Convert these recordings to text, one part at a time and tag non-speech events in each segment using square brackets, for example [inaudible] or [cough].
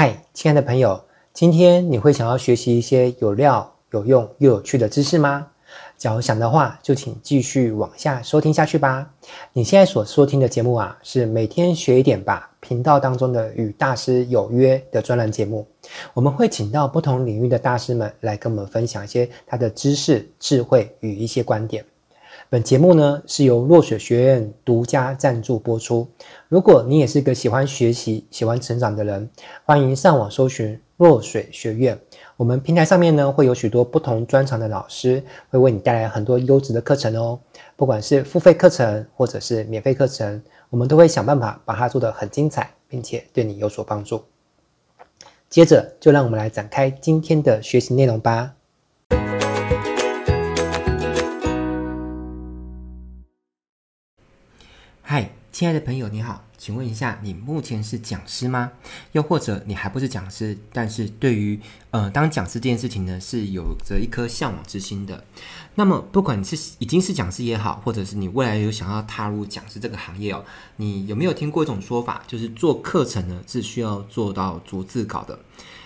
嗨，亲爱的朋友，今天你会想要学习一些有料、有用又有趣的知识吗？假如想的话，就请继续往下收听下去吧。你现在所收听的节目啊，是每天学一点吧频道当中的与大师有约的专栏节目。我们会请到不同领域的大师们来跟我们分享一些他的知识、智慧与一些观点。本节目呢是由落水学院独家赞助播出。如果你也是个喜欢学习、喜欢成长的人，欢迎上网搜寻落水学院。我们平台上面呢会有许多不同专长的老师，会为你带来很多优质的课程哦。不管是付费课程或者是免费课程，我们都会想办法把它做得很精彩，并且对你有所帮助。接着就让我们来展开今天的学习内容吧。嗨，亲爱的朋友，你好，请问一下，你目前是讲师吗？又或者你还不是讲师，但是对于呃当讲师这件事情呢，是有着一颗向往之心的。那么，不管你是已经是讲师也好，或者是你未来有想要踏入讲师这个行业哦，你有没有听过一种说法，就是做课程呢是需要做到逐字稿的？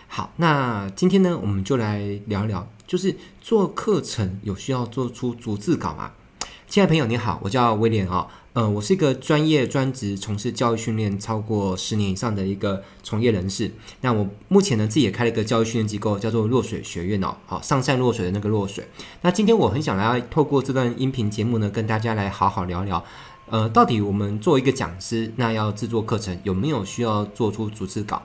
好，那今天呢，我们就来聊一聊，就是做课程有需要做出逐字稿吗？亲爱的朋友，你好，我叫威廉哦。呃，我是一个专业专职从事教育训练超过十年以上的一个从业人士。那我目前呢，自己也开了一个教育训练机构，叫做落水学院哦。好，上善若水的那个落水。那今天我很想来透过这段音频节目呢，跟大家来好好聊聊。呃，到底我们作为一个讲师，那要制作课程有没有需要做出逐字稿？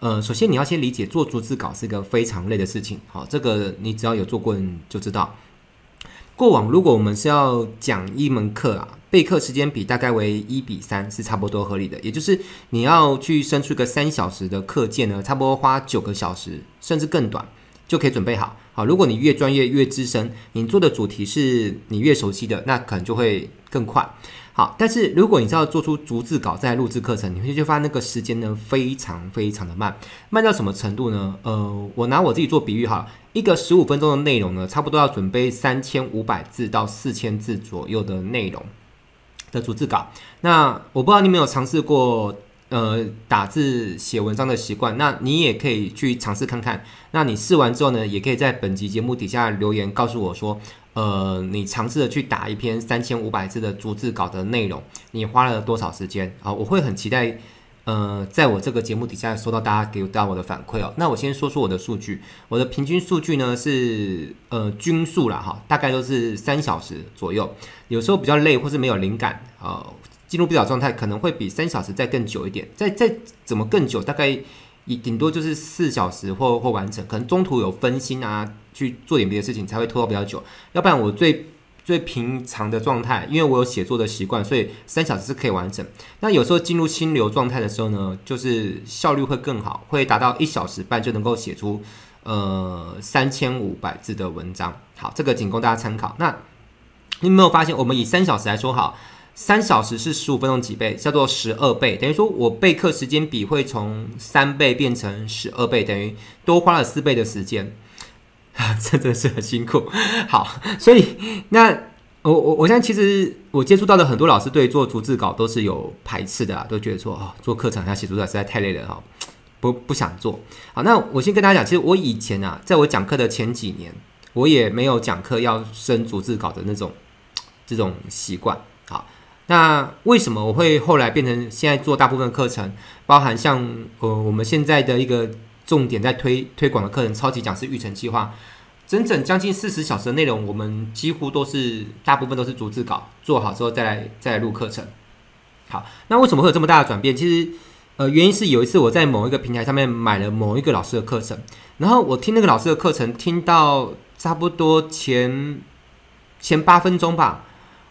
呃，首先你要先理解，做逐字稿是一个非常累的事情。好，这个你只要有做过，你就知道。过往如果我们是要讲一门课啊，备课时间比大概为一比三是差不多合理的，也就是你要去生出个三小时的课件呢，差不多花九个小时甚至更短就可以准备好。好，如果你越专业越资深，你做的主题是你越熟悉的，那可能就会更快。好，但是如果你是要做出逐字稿再录制课程，你会就发现那个时间呢非常非常的慢，慢到什么程度呢？呃，我拿我自己做比喻哈，一个十五分钟的内容呢，差不多要准备三千五百字到四千字左右的内容的逐字稿。那我不知道你有没有尝试过呃打字写文章的习惯，那你也可以去尝试看看。那你试完之后呢，也可以在本集节目底下留言告诉我说。呃，你尝试着去打一篇三千五百字的逐字稿的内容，你花了多少时间啊？我会很期待，呃，在我这个节目底下收到大家给到我的反馈哦。那我先说说我的数据，我的平均数据呢是呃均数啦哈，大概都是三小时左右。有时候比较累或是没有灵感啊，进入不了状态，可能会比三小时再更久一点。再再怎么更久，大概也顶多就是四小时或或完成，可能中途有分心啊。去做点别的事情才会拖到比较久，要不然我最最平常的状态，因为我有写作的习惯，所以三小时是可以完成。那有时候进入心流状态的时候呢，就是效率会更好，会达到一小时半就能够写出呃三千五百字的文章。好，这个仅供大家参考。那你有没有发现，我们以三小时来说好，三小时是十五分钟几倍，叫做十二倍，等于说我备课时间比会从三倍变成十二倍，等于多花了四倍的时间。啊，[laughs] 这真的是很辛苦，好，所以那我我我现在其实我接触到的很多老师对做逐字稿都是有排斥的啊，都觉得说哦，做课程要写逐字稿实在太累了哈，不不想做。好，那我先跟大家讲，其实我以前啊，在我讲课的前几年，我也没有讲课要生逐字稿的那种这种习惯。那为什么我会后来变成现在做大部分课程，包含像呃我们现在的一个。重点在推推广的课程，超级讲师育成计划，整整将近四十小时的内容，我们几乎都是大部分都是逐字稿做好之后再来再来录课程。好，那为什么会有这么大的转变？其实，呃，原因是有一次我在某一个平台上面买了某一个老师的课程，然后我听那个老师的课程，听到差不多前前八分钟吧，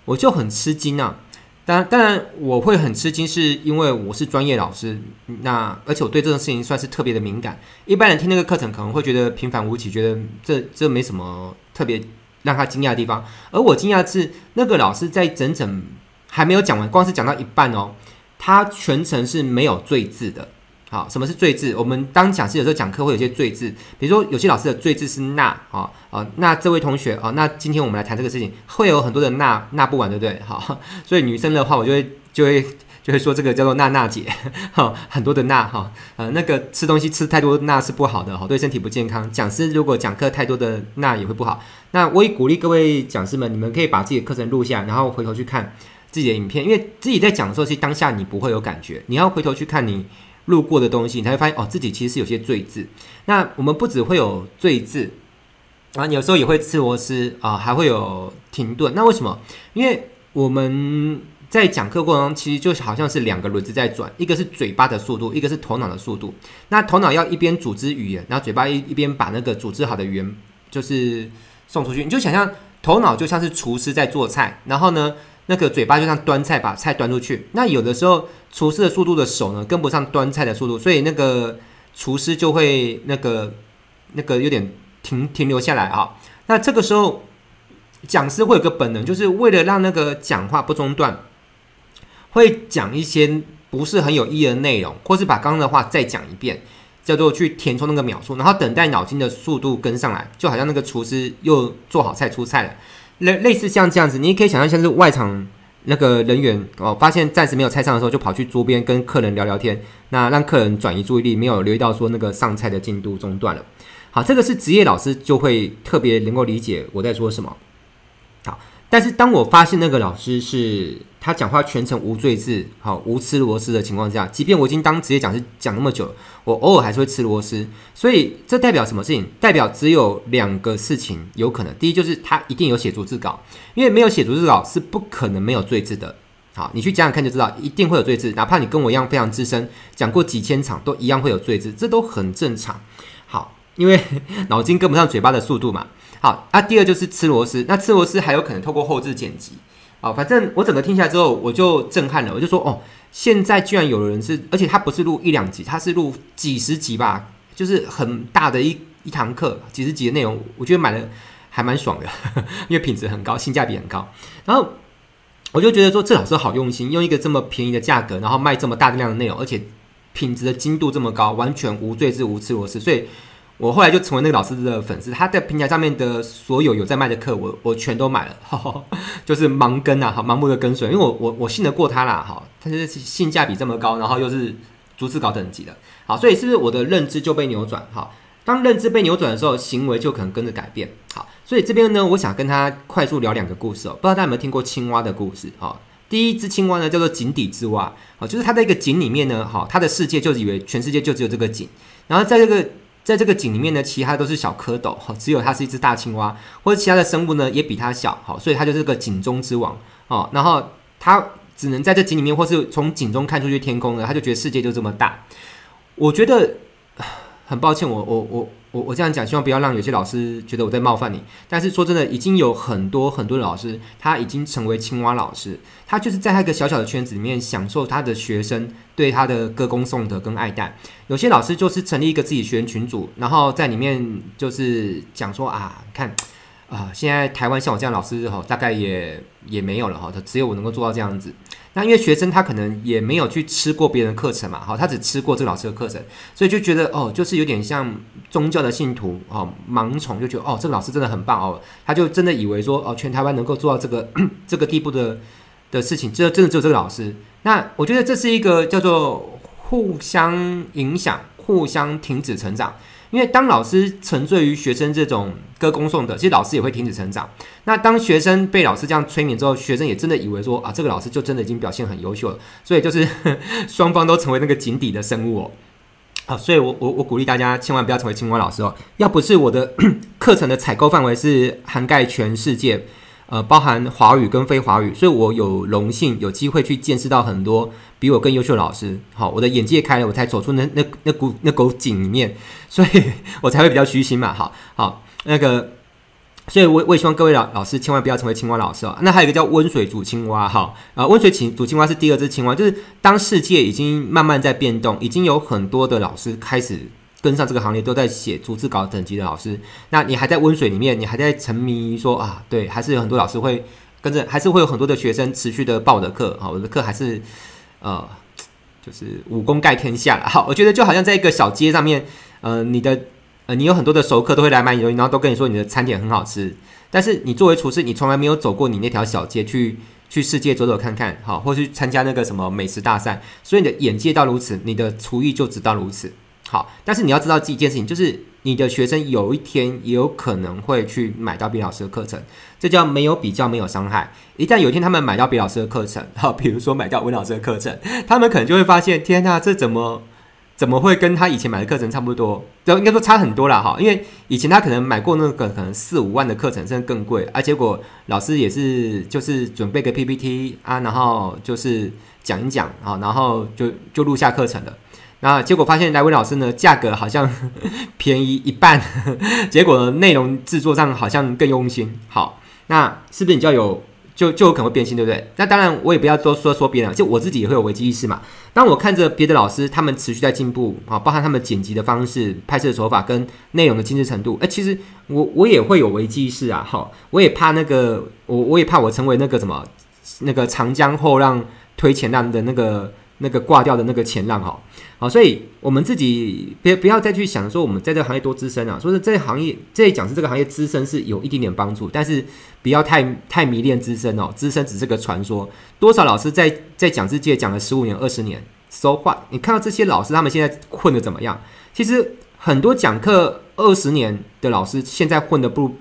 我就很吃惊啊。当，当然我会很吃惊，是因为我是专业老师，那而且我对这种事情算是特别的敏感。一般人听那个课程可能会觉得平凡无奇，觉得这这没什么特别让他惊讶的地方。而我惊讶的是，那个老师在整整还没有讲完，光是讲到一半哦，他全程是没有醉字的。好，什么是赘字？我们当讲师有时候讲课会有些赘字，比如说有些老师的赘字是那，啊啊，那这位同学啊，那今天我们来谈这个事情，会有很多的那那不完，对不对？好，所以女生的话，我就会就会就会说这个叫做娜娜姐，[laughs] 哈，很多的钠哈，呃，那个吃东西吃太多钠是不好的哈，对身体不健康。讲师如果讲课太多的钠也会不好。那我也鼓励各位讲师们，你们可以把自己的课程录下，然后回头去看自己的影片，因为自己在讲的时候，其实当下你不会有感觉，你要回头去看你路过的东西，你才会发现哦，自己其实是有些赘字。那我们不只会有赘字。啊，有时候也会吃螺丝啊，还会有停顿。那为什么？因为我们在讲课过程中，其实就好像是两个轮子在转，一个是嘴巴的速度，一个是头脑的速度。那头脑要一边组织语言，然后嘴巴一一边把那个组织好的语言就是送出去。你就想象头脑就像是厨师在做菜，然后呢，那个嘴巴就像端菜把菜端出去。那有的时候厨师的速度的手呢跟不上端菜的速度，所以那个厨师就会那个那个有点。停停留下来啊！那这个时候，讲师会有个本能，就是为了让那个讲话不中断，会讲一些不是很有意义的内容，或是把刚刚的话再讲一遍，叫做去填充那个秒数，然后等待脑筋的速度跟上来，就好像那个厨师又做好菜出菜了，类类似像这样子，你也可以想象像是外场那个人员哦，发现暂时没有菜上的时候，就跑去桌边跟客人聊聊天，那让客人转移注意力，没有留意到说那个上菜的进度中断了。好，这个是职业老师就会特别能够理解我在说什么。好，但是当我发现那个老师是他讲话全程无赘字，好无吃螺丝的情况下，即便我已经当职业讲师讲那么久，我偶尔还是会吃螺丝。所以这代表什么事情？代表只有两个事情有可能。第一就是他一定有写逐字稿，因为没有写逐字稿是不可能没有赘字的。好，你去讲讲看就知道，一定会有赘字，哪怕你跟我一样非常资深，讲过几千场都一样会有赘字，这都很正常。好。因为 [laughs] 脑筋跟不上嘴巴的速度嘛。好，那、啊、第二就是吃螺丝。那吃螺丝还有可能透过后置剪辑。好，反正我整个听下来之后，我就震撼了。我就说，哦，现在居然有人是，而且他不是录一两集，他是录几十集吧，就是很大的一一堂课，几十集的内容。我觉得买的还蛮爽的，[laughs] 因为品质很高，性价比很高。然后我就觉得说，这老师好用心，用一个这么便宜的价格，然后卖这么大量的内容，而且品质的精度这么高，完全无罪之无吃螺丝，所以。我后来就成为那个老师的粉丝，他在平台上面的所有有在卖的课，我我全都买了，呵 [laughs] 呵就是盲跟啊，好盲目的跟随，因为我我我信得过他啦，哈，他是性价比这么高，然后又是逐字高等级的，好，所以是不是我的认知就被扭转？好，当认知被扭转的时候，行为就可能跟着改变。好，所以这边呢，我想跟他快速聊两个故事哦，不知道大家有没有听过青蛙的故事？好，第一只青蛙呢叫做井底之蛙，好，就是它在一个井里面呢，哈，它的世界就以为全世界就只有这个井，然后在这个。在这个井里面呢，其他都是小蝌蚪，哈，只有它是一只大青蛙，或者其他的生物呢也比它小，好，所以它就是个井中之王，哦，然后它只能在这井里面，或是从井中看出去天空呢，它就觉得世界就这么大。我觉得很抱歉，我我我。我我这样讲，希望不要让有些老师觉得我在冒犯你。但是说真的，已经有很多很多的老师，他已经成为青蛙老师，他就是在他一个小小的圈子里面，享受他的学生对他的歌功颂德跟爱戴。有些老师就是成立一个自己学员群组，然后在里面就是讲说啊，看。啊，现在台湾像我这样老师哈，大概也也没有了哈，只有我能够做到这样子。那因为学生他可能也没有去吃过别人的课程嘛，哈，他只吃过这个老师的课程，所以就觉得哦，就是有点像宗教的信徒哦，盲从就觉得哦，这个老师真的很棒哦，他就真的以为说哦，全台湾能够做到这个 [clears throat] 这个地步的的事情，这真的只有这个老师。那我觉得这是一个叫做互相影响、互相停止成长。因为当老师沉醉于学生这种歌功颂德，其实老师也会停止成长。那当学生被老师这样催眠之后，学生也真的以为说啊，这个老师就真的已经表现很优秀了。所以就是 [laughs] 双方都成为那个井底的生物哦。啊，所以我我我鼓励大家千万不要成为青蛙老师哦。要不是我的 [clears throat] 课程的采购范围是涵盖全世界。呃，包含华语跟非华语，所以我有荣幸有机会去见识到很多比我更优秀的老师。好，我的眼界开了，我才走出那那那股那股井里面，所以我才会比较虚心嘛。好好，那个，所以我我也希望各位老老师千万不要成为青蛙老师哦。那还有一个叫温水煮青蛙哈，啊，温水煮青蛙是第二只青蛙，就是当世界已经慢慢在变动，已经有很多的老师开始。跟上这个行列都在写逐字稿等级的老师，那你还在温水里面，你还在沉迷说啊，对，还是有很多老师会跟着，还是会有很多的学生持续的报我的课，好，我的课还是呃，就是武功盖天下了。好，我觉得就好像在一个小街上面，呃，你的呃，你有很多的熟客都会来买你东西，然后都跟你说你的餐点很好吃，但是你作为厨师，你从来没有走过你那条小街去。去世界走走看看，好，或去参加那个什么美食大赛。所以你的眼界到如此，你的厨艺就只到如此。好，但是你要知道这一件事情，就是你的学生有一天也有可能会去买到别老师的课程，这叫没有比较，没有伤害。一旦有一天他们买到别老师的课程，[laughs] 哈，比如说买到温老师的课程，他们可能就会发现，天哪，这怎么怎么会跟他以前买的课程差不多？就应该说差很多了哈，因为以前他可能买过那个可能四五万的课程，甚至更贵，而、啊、结果老师也是就是准备个 PPT 啊，然后就是讲一讲啊，然后就就录下课程了。那结果发现来威老师呢，价格好像 [laughs] 便宜一半，[laughs] 结果呢，内容制作上好像更用心。好，那是不是你就要有就就有可能会变心，对不对？那当然，我也不要多说说别人，就我自己也会有危机意识嘛。当我看着别的老师他们持续在进步啊，包含他们剪辑的方式、拍摄的手法跟内容的精致程度，哎，其实我我也会有危机意识啊。好，我也怕那个我我也怕我成为那个什么那个长江后浪推前浪的那个。那个挂掉的那个前浪哈，好，所以我们自己别不要再去想说我们在这个行业多资深啊，说是这行业这讲是这个行业资深是有一点点帮助，但是不要太太迷恋资深哦，资深只是个传说。多少老师在在讲师界讲了十五年、二十年，so what？你看到这些老师他们现在混的怎么样？其实很多讲课二十年的老师现在混的不。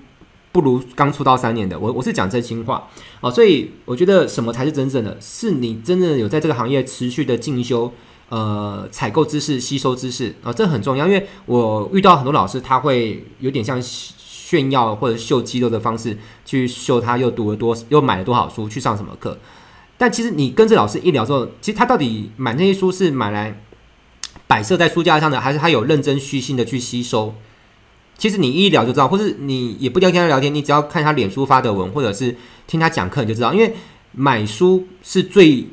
不如刚出道三年的我，我是讲真心话哦，所以我觉得什么才是真正的？是你真正有在这个行业持续的进修，呃，采购知识、吸收知识啊、这很重要。因为我遇到很多老师，他会有点像炫耀或者秀肌肉的方式去秀他又读了多又买了多少书，去上什么课。但其实你跟这老师一聊之后，其实他到底买那些书是买来摆设在书架上的，还是他有认真虚心的去吸收？其实你一聊就知道，或是你也不一定要跟他聊天，你只要看他脸书发的文，或者是听他讲课，你就知道。因为买书是最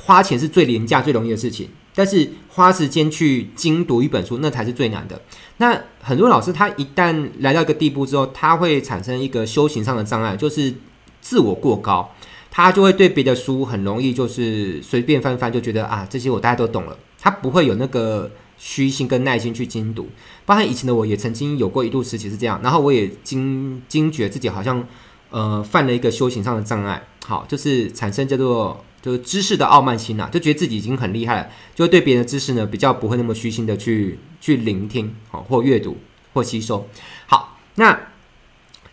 花钱是最廉价、最容易的事情，但是花时间去精读一本书，那才是最难的。那很多老师他一旦来到一个地步之后，他会产生一个修行上的障碍，就是自我过高，他就会对别的书很容易就是随便翻翻，就觉得啊这些我大家都懂了，他不会有那个。虚心跟耐心去精读，包括以前的我也曾经有过一度时期是这样，然后我也惊惊觉自己好像呃犯了一个修行上的障碍，好，就是产生叫做就是知识的傲慢心呐、啊，就觉得自己已经很厉害了，就会对别人的知识呢比较不会那么虚心的去去聆听，好或阅读或吸收。好，那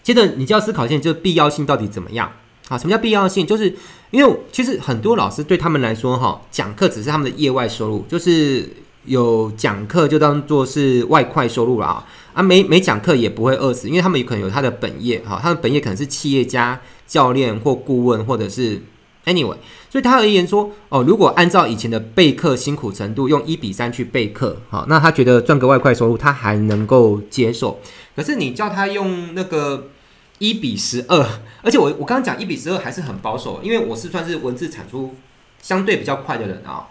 接着你就要思考一下，就是必要性到底怎么样？好，什么叫必要性？就是因为其实很多老师对他们来说，哈，讲课只是他们的业外收入，就是。有讲课就当做是外快收入了啊啊，没没讲课也不会饿死，因为他们有可能有他的本业哈，他的本业可能是企业家、教练或顾问，或者是 anyway，所以他而言说哦，如果按照以前的备课辛苦程度，用一比三去备课，好，那他觉得赚个外快收入他还能够接受。可是你叫他用那个一比十二，而且我我刚刚讲一比十二还是很保守，因为我是算是文字产出相对比较快的人啊。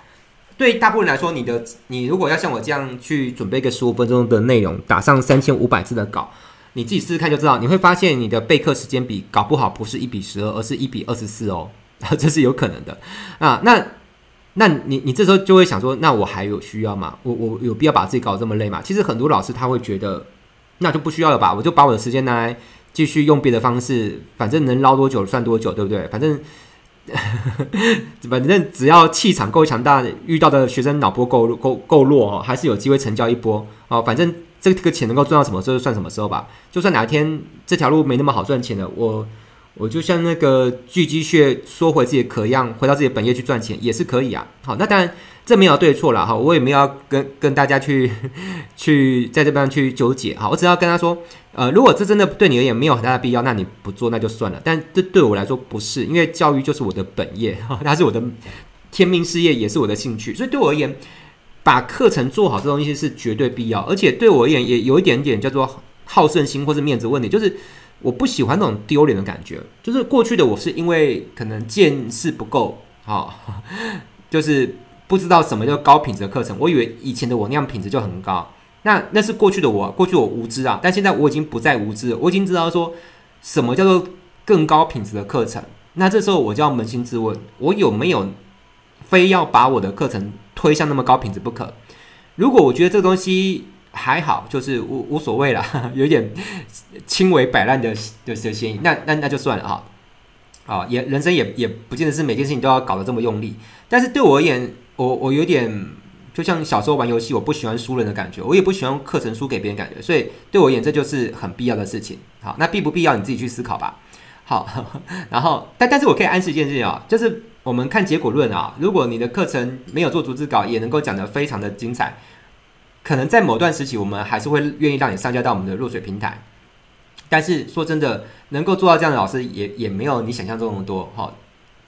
对大部分人来说，你的你如果要像我这样去准备个十五分钟的内容，打上三千五百字的稿，你自己试试看就知道，你会发现你的备课时间比搞不好不是一比十二，而是一比二十四哦，[laughs] 这是有可能的啊。那那你你这时候就会想说，那我还有需要吗？我我有必要把自己搞这么累吗？其实很多老师他会觉得，那就不需要了吧，我就把我的时间拿来继续用别的方式，反正能捞多久算多久，对不对？反正。[laughs] 反正只要气场够强大，遇到的学生脑波够够够弱哦，还是有机会成交一波哦。反正这个钱能够赚到什么时候算什么时候吧。就算哪一天这条路没那么好赚钱了，我我就像那个巨鸡穴缩回自己的壳一样，回到自己本业去赚钱也是可以啊。好，那当然。这没有对错了哈，我也没有要跟跟大家去 [laughs] 去在这边去纠结哈，我只要跟他说，呃，如果这真的对你而言没有很大的必要，那你不做那就算了。但这对我来说不是，因为教育就是我的本业，[laughs] 它是我的天命事业，也是我的兴趣，所以对我而言，把课程做好这东西是绝对必要，而且对我而言也有一点点叫做好胜心或是面子问题，就是我不喜欢那种丢脸的感觉，就是过去的我是因为可能见识不够，好，[laughs] 就是。不知道什么叫高品质的课程，我以为以前的我那样品质就很高。那那是过去的我，过去我无知啊。但现在我已经不再无知了，我已经知道说什么叫做更高品质的课程。那这时候我就要扪心自问，我有没有非要把我的课程推向那么高品质不可？如果我觉得这个东西还好，就是无无所谓了，[laughs] 有点轻微摆烂的的的嫌疑，那那那就算了哈。啊，也人生也也不见得是每件事情都要搞得这么用力。但是对我而言，我我有点就像小时候玩游戏，我不喜欢输人的感觉，我也不喜欢课程输给别人感觉，所以对我而言，这就是很必要的事情。好，那必不必要你自己去思考吧。好，[laughs] 然后但但是我可以暗示一件事情啊，就是我们看结果论啊，如果你的课程没有做逐字稿，也能够讲得非常的精彩，可能在某段时期，我们还是会愿意让你上架到我们的落水平台。但是说真的，能够做到这样的老师也也没有你想象中那么多。哈，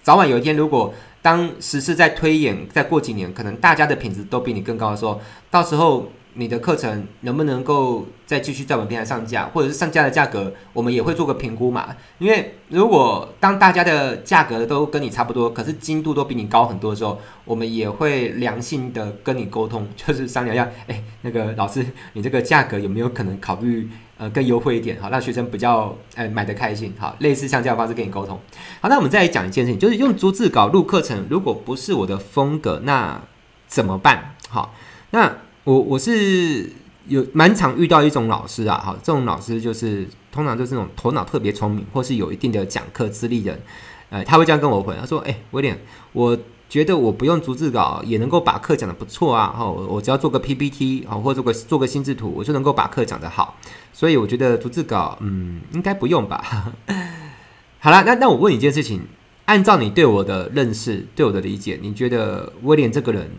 早晚有一天，如果当时事在推演，再过几年，可能大家的品质都比你更高的时候，到时候。你的课程能不能够再继续在我们平台上架，或者是上架的价格，我们也会做个评估嘛。因为如果当大家的价格都跟你差不多，可是精度都比你高很多的时候，我们也会良性的跟你沟通，[laughs] 就是商量一下，哎，那个老师，你这个价格有没有可能考虑呃更优惠一点，好让学生比较呃买得开心，好，类似像这样的方式跟你沟通。好，那我们再来讲一件事情，就是用逐字稿录课程，如果不是我的风格，那怎么办？好，那。我我是有蛮常遇到一种老师啊，哈，这种老师就是通常就是那种头脑特别聪明，或是有一定的讲课资历的人，呃，他会这样跟我回，他说：“哎、威廉，我觉得我不用逐字稿也能够把课讲得不错啊，哈，我只要做个 PPT 啊，或做个做个心智图，我就能够把课讲得好，所以我觉得逐字稿，嗯，应该不用吧。[laughs] ”好了，那那我问你一件事情，按照你对我的认识、对我的理解，你觉得威廉这个人？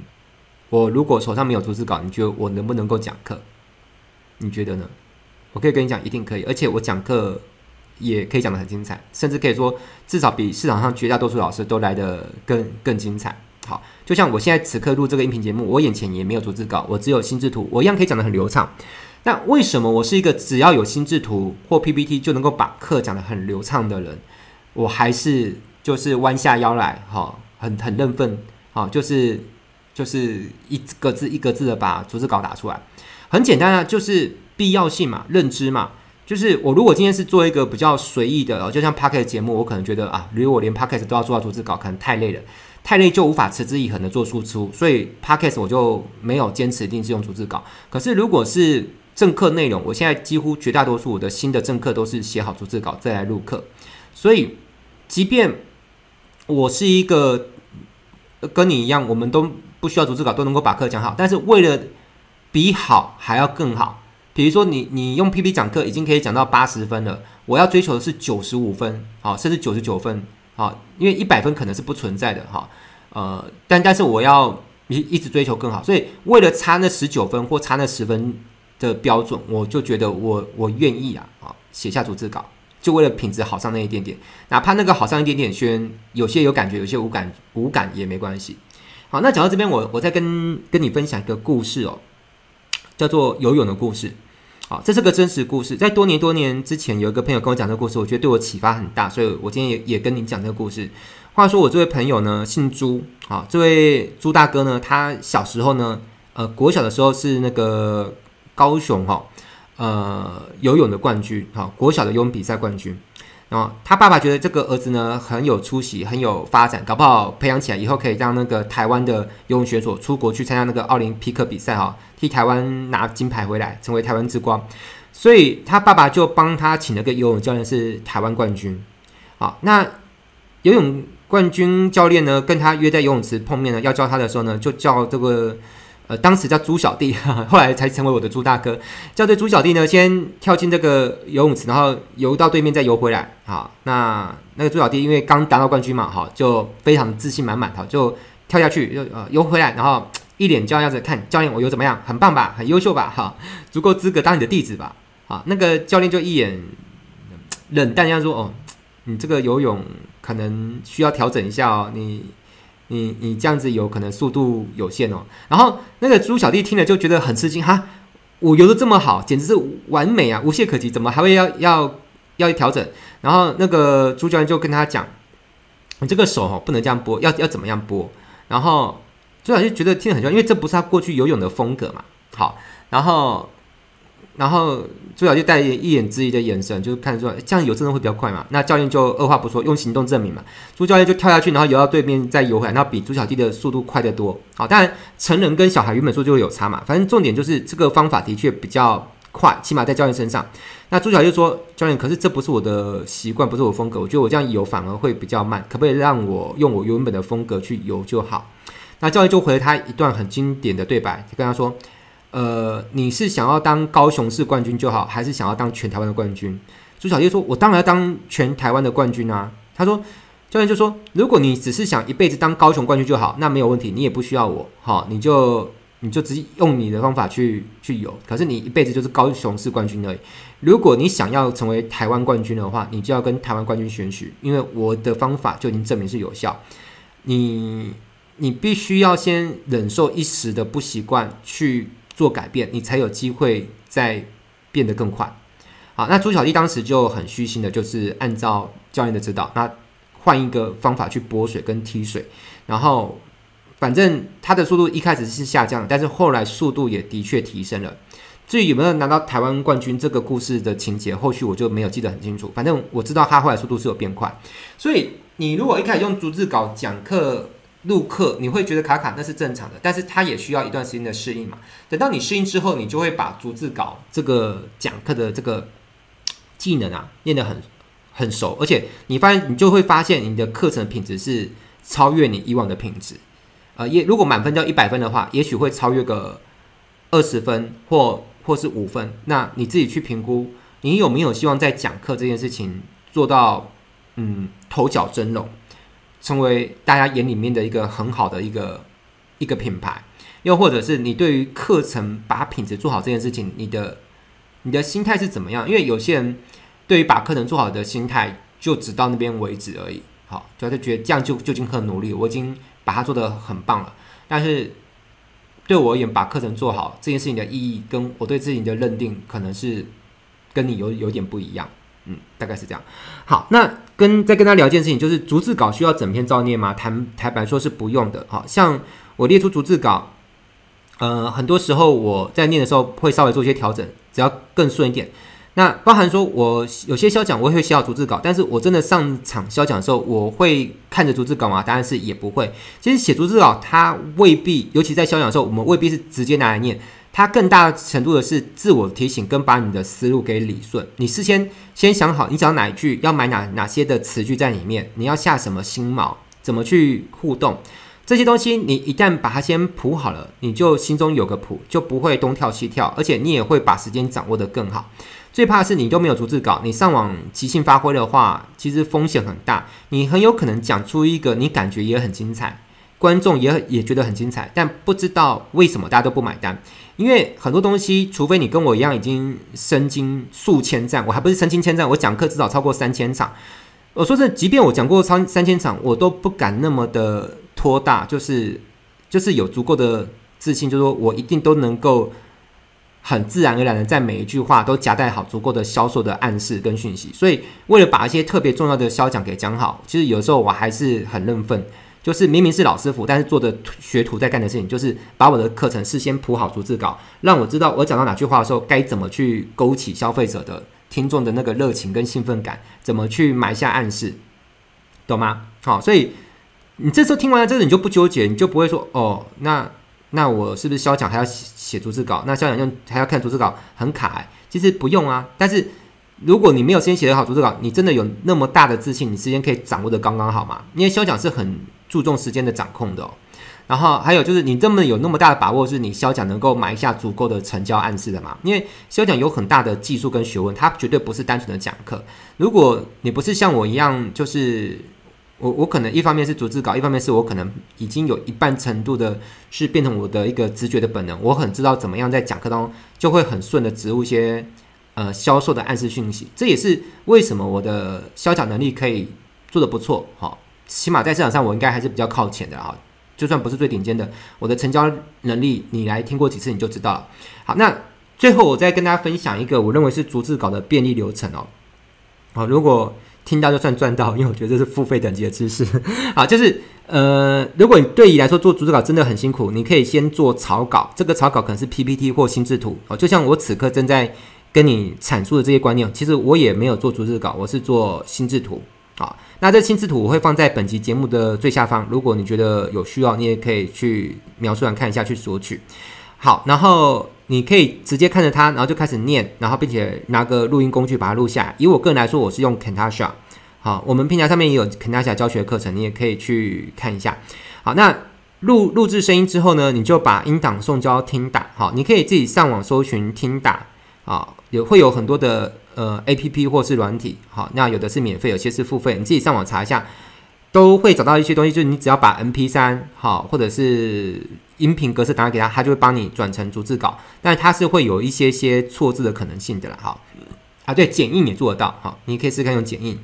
我如果手上没有逐字稿，你觉得我能不能够讲课？你觉得呢？我可以跟你讲，一定可以，而且我讲课也可以讲得很精彩，甚至可以说至少比市场上绝大多数老师都来得更更精彩。好，就像我现在此刻录这个音频节目，我眼前也没有逐字稿，我只有心智图，我一样可以讲得很流畅。那为什么我是一个只要有心智图或 PPT 就能够把课讲得很流畅的人，我还是就是弯下腰来，哈，很很认份，好，就是。就是一个字一个字的把逐字稿打出来，很简单啊，就是必要性嘛，认知嘛。就是我如果今天是做一个比较随意的，就像 Podcast 节目，我可能觉得啊，如果我连 Podcast 都要做到逐字稿，可能太累了，太累就无法持之以恒的做输出，所以 Podcast 我就没有坚持一定是用逐字稿。可是如果是正课内容，我现在几乎绝大多数我的新的正课都是写好逐字稿再来录课，所以即便我是一个跟你一样，我们都。不需要逐字稿都能够把课讲好，但是为了比好还要更好，比如说你你用 PPT 讲课已经可以讲到八十分了，我要追求的是九十五分，好，甚至九十九分，好，因为一百分可能是不存在的，哈，呃，但但是我要一一直追求更好，所以为了差那十九分或差那十分的标准，我就觉得我我愿意啊，啊，写下逐字稿，就为了品质好上那一点点，哪怕那个好上一点点，虽然有些有感觉，有些无感无感也没关系。好，那讲到这边，我我再跟跟你分享一个故事哦，叫做游泳的故事。好，这是个真实故事，在多年多年之前，有一个朋友跟我讲这个故事，我觉得对我启发很大，所以我今天也也跟你讲这个故事。话说我这位朋友呢，姓朱，好，这位朱大哥呢，他小时候呢，呃，国小的时候是那个高雄哈，呃，游泳的冠军，哈，国小的游泳比赛冠军。然后，他爸爸觉得这个儿子呢很有出息，很有发展，搞不好培养起来以后可以让那个台湾的游泳选手出国去参加那个奥林匹克比赛哈，替台湾拿金牌回来，成为台湾之光。所以他爸爸就帮他请了个游泳教练，是台湾冠军。好，那游泳冠军教练呢跟他约在游泳池碰面呢，要教他的时候呢，就叫这个。呃，当时叫朱小弟，[laughs] 后来才成为我的朱大哥。叫这朱小弟呢，先跳进这个游泳池，然后游到对面再游回来。好，那那个朱小弟因为刚达到冠军嘛，好，就非常自信满满，好，就跳下去，就呃游回来，然后一脸骄傲样子看教练，我游怎么样？很棒吧？很优秀吧？哈，足够资格当你的弟子吧？好，那个教练就一眼冷淡样说：“哦，你这个游泳可能需要调整一下哦，你。”你你这样子游可能速度有限哦，然后那个猪小弟听了就觉得很吃惊哈，我游的这么好，简直是完美啊，无懈可击，怎么还会要要要调整？然后那个朱教练就跟他讲，你这个手哦不能这样拨，要要怎么样拨？然后朱小弟觉得听得很像，因为这不是他过去游泳的风格嘛。好，然后。然后朱小弟带一眼质疑的眼神，就是看说这样游真的会比较快嘛？那教练就二话不说，用行动证明嘛。朱教练就跳下去，然后游到对面再游回来，然后比朱小弟的速度快得多。好，当然成人跟小孩原本说就有差嘛。反正重点就是这个方法的确比较快，起码在教练身上。那朱小就说：“教练，可是这不是我的习惯，不是我风格。我觉得我这样游反而会比较慢，可不可以让我用我原本的风格去游就好？”那教练就回了他一段很经典的对白，就跟他说：“呃，你是想要当高雄市冠军就好，还是想要当全台湾的冠军？”朱小就说：“我当然要当全台湾的冠军啊。”他说。教练就说：“如果你只是想一辈子当高雄冠军就好，那没有问题，你也不需要我，好，你就你就直接用你的方法去 [laughs] 去游。可是你一辈子就是高雄市冠军而已。如果你想要成为台湾冠军的话，你就要跟台湾冠军学习，因为我的方法就已经证明是有效。你你必须要先忍受一时的不习惯，去做改变，你才有机会再变得更快。好，那朱小弟当时就很虚心的，就是按照教练的指导，那。”换一个方法去拨水跟踢水，然后反正他的速度一开始是下降，但是后来速度也的确提升了。至于有没有拿到台湾冠军这个故事的情节，后续我就没有记得很清楚。反正我知道他后来速度是有变快。所以你如果一开始用逐字稿讲课录课，你会觉得卡卡，那是正常的。但是它也需要一段时间的适应嘛。等到你适应之后，你就会把逐字稿这个讲课的这个技能啊练得很。很熟，而且你发现你就会发现你的课程品质是超越你以往的品质，呃，也如果满分叫一百分的话，也许会超越个二十分或或是五分，那你自己去评估，你有没有希望在讲课这件事情做到嗯头角峥嵘，成为大家眼里面的一个很好的一个一个品牌，又或者是你对于课程把品质做好这件事情，你的你的心态是怎么样？因为有些人。对于把课程做好的心态，就只到那边为止而已。好，就他觉得这样就就已经很努力，我已经把它做得很棒了。但是对我而言，把课程做好这件事情的意义，跟我对自己的认定，可能是跟你有有点不一样。嗯，大概是这样。好，那跟再跟他聊一件事情，就是逐字稿需要整篇照念吗？坦坦白说是不用的。好，像我列出逐字稿，呃，很多时候我在念的时候会稍微做一些调整，只要更顺一点。那包含说，我有些销讲我也会写好逐字稿，但是我真的上场销讲的时候，我会看着逐字稿吗？答案是也不会。其实写逐字稿，它未必，尤其在销讲的时候，我们未必是直接拿来念，它更大程度的是自我提醒跟把你的思路给理顺。你事先先想好，你讲哪一句要买哪哪些的词句在里面，你要下什么心锚，怎么去互动，这些东西你一旦把它先谱好了，你就心中有个谱，就不会东跳西跳，而且你也会把时间掌握得更好。最怕的是你都没有逐字稿，你上网即兴发挥的话，其实风险很大。你很有可能讲出一个你感觉也很精彩，观众也也觉得很精彩，但不知道为什么大家都不买单。因为很多东西，除非你跟我一样已经身经数千战，我还不是身经千战，我讲课至少超过三千场。我说这，即便我讲过超三千场，我都不敢那么的拖大，就是就是有足够的自信，就是说我一定都能够。很自然而然的，在每一句话都夹带好足够的销售的暗示跟讯息，所以为了把一些特别重要的销讲给讲好，其实有时候我还是很认份，就是明明是老师傅，但是做的学徒在干的事情，就是把我的课程事先铺好逐字稿，让我知道我讲到哪句话的时候，该怎么去勾起消费者的听众的那个热情跟兴奋感，怎么去埋下暗示，懂吗？好，所以你这时候听完了这个，你就不纠结，你就不会说哦，那。那我是不是销讲还要写写逐字稿？那销讲用还要看逐字稿很卡欸。其实不用啊。但是如果你没有先写好逐字稿，你真的有那么大的自信，你时间可以掌握的刚刚好吗？因为销讲是很注重时间的掌控的哦。然后还有就是你这么有那么大的把握，是你销讲能够埋下足够的成交暗示的嘛？因为销讲有很大的技术跟学问，它绝对不是单纯的讲课。如果你不是像我一样，就是。我我可能一方面是逐字稿，一方面是我可能已经有一半程度的是变成我的一个直觉的本能，我很知道怎么样在讲课当中就会很顺的植入一些呃销售的暗示讯息，这也是为什么我的销讲能力可以做得不错，好，起码在市场上我应该还是比较靠前的哈，就算不是最顶尖的，我的成交能力你来听过几次你就知道了。好，那最后我再跟大家分享一个我认为是逐字稿的便利流程哦，好，如果。听到就算赚到，因为我觉得这是付费等级的知识。[laughs] 好，就是呃，如果你对你来说做逐字稿真的很辛苦，你可以先做草稿。这个草稿可能是 PPT 或心智图哦。就像我此刻正在跟你阐述的这些观念，其实我也没有做逐字稿，我是做心智图。好，那这心智图我会放在本集节目的最下方，如果你觉得有需要，你也可以去描述栏看一下去索取。好，然后你可以直接看着它，然后就开始念，然后并且拿个录音工具把它录下来。以我个人来说，我是用 Camtasia。好，我们平台上面也有 Camtasia 教学课程，你也可以去看一下。好，那录录制声音之后呢，你就把音档送交听打。好，你可以自己上网搜寻听打。啊，有会有很多的呃 APP 或是软体。好，那有的是免费，有些是付费，你自己上网查一下，都会找到一些东西。就是你只要把 M P 三好，或者是音频格式打给他，他就会帮你转成逐字稿。但它是会有一些些错字的可能性的啦。好，啊，对，剪映也做得到。好，你可以试看用剪映。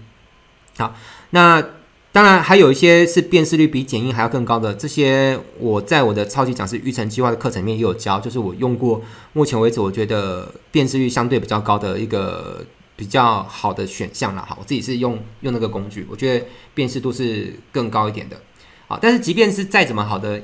好，那当然还有一些是辨识率比剪映还要更高的，这些我在我的超级讲师育成计划的课程里面也有教，就是我用过目前为止我觉得辨识率相对比较高的一个比较好的选项了。哈，我自己是用用那个工具，我觉得辨识度是更高一点的。好，但是即便是再怎么好的，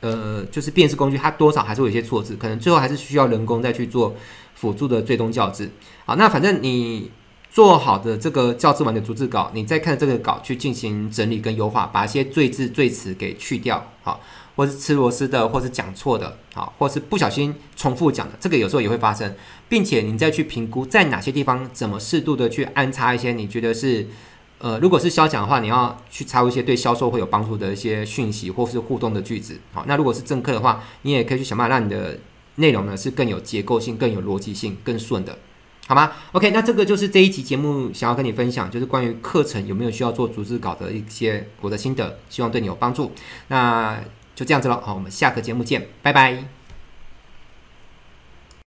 呃，就是辨识工具，它多少还是会有一些错字，可能最后还是需要人工再去做辅助的最终校字。好，那反正你。做好的这个校字完的逐字稿，你再看这个稿去进行整理跟优化，把一些赘字赘词给去掉，好，或是吃螺丝的，或是讲错的，好，或是不小心重复讲的，这个有时候也会发生，并且你再去评估在哪些地方怎么适度的去安插一些你觉得是，呃，如果是销讲的话，你要去插入一些对销售会有帮助的一些讯息或是互动的句子，好，那如果是正课的话，你也可以去想办法让你的内容呢是更有结构性、更有逻辑性、更顺的。好吗？OK，那这个就是这一期节目想要跟你分享，就是关于课程有没有需要做逐字稿的一些我的心得，希望对你有帮助。那就这样子了，好，我们下个节目见，拜拜。